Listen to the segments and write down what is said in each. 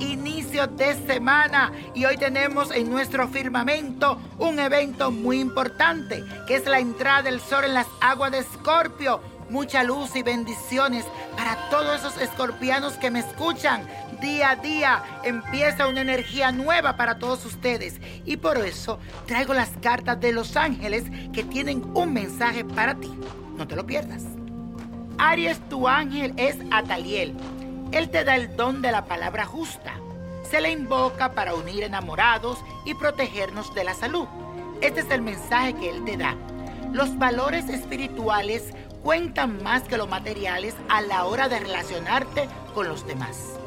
inicio de semana y hoy tenemos en nuestro firmamento un evento muy importante que es la entrada del sol en las aguas de Escorpio. Mucha luz y bendiciones para todos esos escorpianos que me escuchan. Día a día empieza una energía nueva para todos ustedes y por eso traigo las cartas de los ángeles que tienen un mensaje para ti. No te lo pierdas. Aries, tu ángel es Ataliel. Él te da el don de la palabra justa. Se le invoca para unir enamorados y protegernos de la salud. Este es el mensaje que él te da. Los valores espirituales cuentan más que los materiales a la hora de relacionarte con los demás.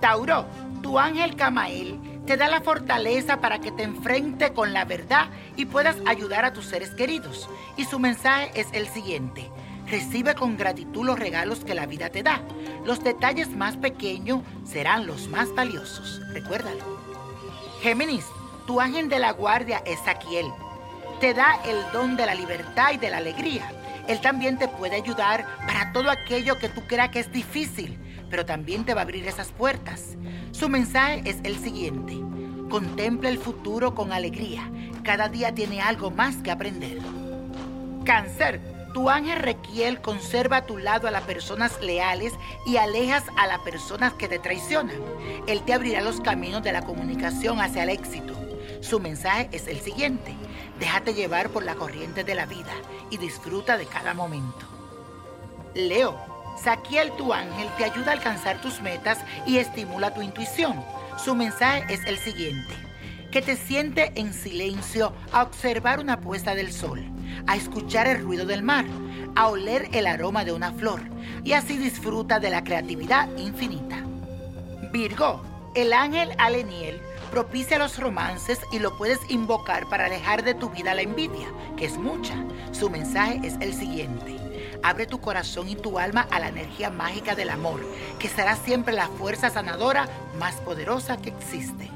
Tauro, tu ángel Camael te da la fortaleza para que te enfrente con la verdad y puedas ayudar a tus seres queridos. Y su mensaje es el siguiente. Recibe con gratitud los regalos que la vida te da. Los detalles más pequeños serán los más valiosos. Recuérdalo. Géminis, tu ángel de la guardia es Saquiel. Te da el don de la libertad y de la alegría. Él también te puede ayudar para todo aquello que tú creas que es difícil, pero también te va a abrir esas puertas. Su mensaje es el siguiente. Contempla el futuro con alegría. Cada día tiene algo más que aprender. Cáncer, tu ángel Requiel conserva a tu lado a las personas leales y alejas a las personas que te traicionan. Él te abrirá los caminos de la comunicación hacia el éxito. Su mensaje es el siguiente. Déjate llevar por la corriente de la vida y disfruta de cada momento. Leo, Saquiel tu ángel te ayuda a alcanzar tus metas y estimula tu intuición. Su mensaje es el siguiente. Que te siente en silencio a observar una puesta del sol a escuchar el ruido del mar, a oler el aroma de una flor y así disfruta de la creatividad infinita. Virgo, el ángel Aleniel propicia los romances y lo puedes invocar para alejar de tu vida la envidia, que es mucha. Su mensaje es el siguiente. Abre tu corazón y tu alma a la energía mágica del amor, que será siempre la fuerza sanadora más poderosa que existe.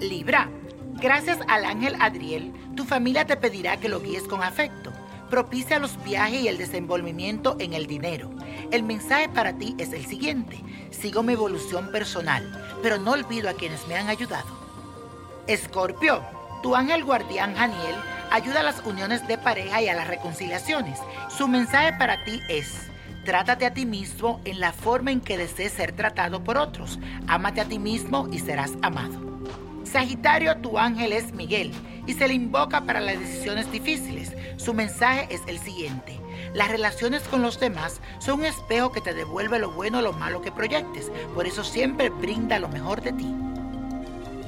Libra, Gracias al ángel Adriel, tu familia te pedirá que lo guíes con afecto. Propicia los viajes y el desenvolvimiento en el dinero. El mensaje para ti es el siguiente. Sigo mi evolución personal, pero no olvido a quienes me han ayudado. Escorpio, tu ángel guardián Janiel ayuda a las uniones de pareja y a las reconciliaciones. Su mensaje para ti es, trátate a ti mismo en la forma en que desees ser tratado por otros. Ámate a ti mismo y serás amado. Sagitario, tu ángel es Miguel y se le invoca para las decisiones difíciles. Su mensaje es el siguiente. Las relaciones con los demás son un espejo que te devuelve lo bueno o lo malo que proyectes. Por eso siempre brinda lo mejor de ti.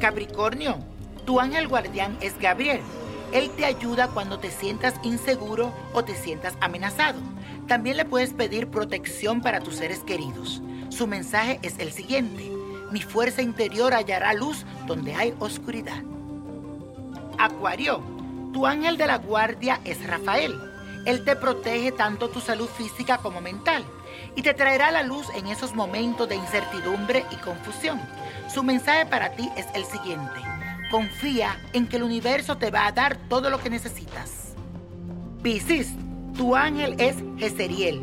Capricornio, tu ángel guardián es Gabriel. Él te ayuda cuando te sientas inseguro o te sientas amenazado. También le puedes pedir protección para tus seres queridos. Su mensaje es el siguiente mi fuerza interior hallará luz donde hay oscuridad. Acuario, tu ángel de la guardia es Rafael. Él te protege tanto tu salud física como mental y te traerá la luz en esos momentos de incertidumbre y confusión. Su mensaje para ti es el siguiente. Confía en que el universo te va a dar todo lo que necesitas. Piscis, tu ángel es Jezeriel.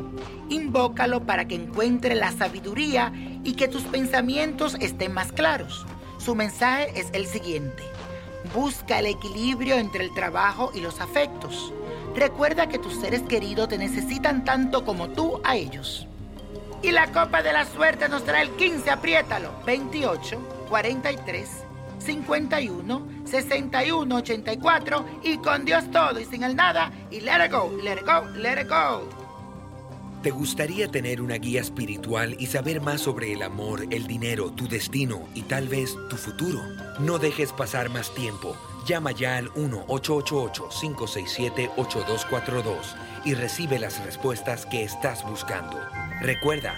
Invócalo para que encuentre la sabiduría y que tus pensamientos estén más claros. Su mensaje es el siguiente. Busca el equilibrio entre el trabajo y los afectos. Recuerda que tus seres queridos te necesitan tanto como tú a ellos. Y la copa de la suerte nos trae el 15, apriétalo. 28, 43, 51, 61, 84 y con Dios todo y sin el nada y let it go, let it go, let it go. ¿Te gustaría tener una guía espiritual y saber más sobre el amor, el dinero, tu destino y tal vez tu futuro? No dejes pasar más tiempo. Llama ya al 1-888-567-8242 y recibe las respuestas que estás buscando. Recuerda,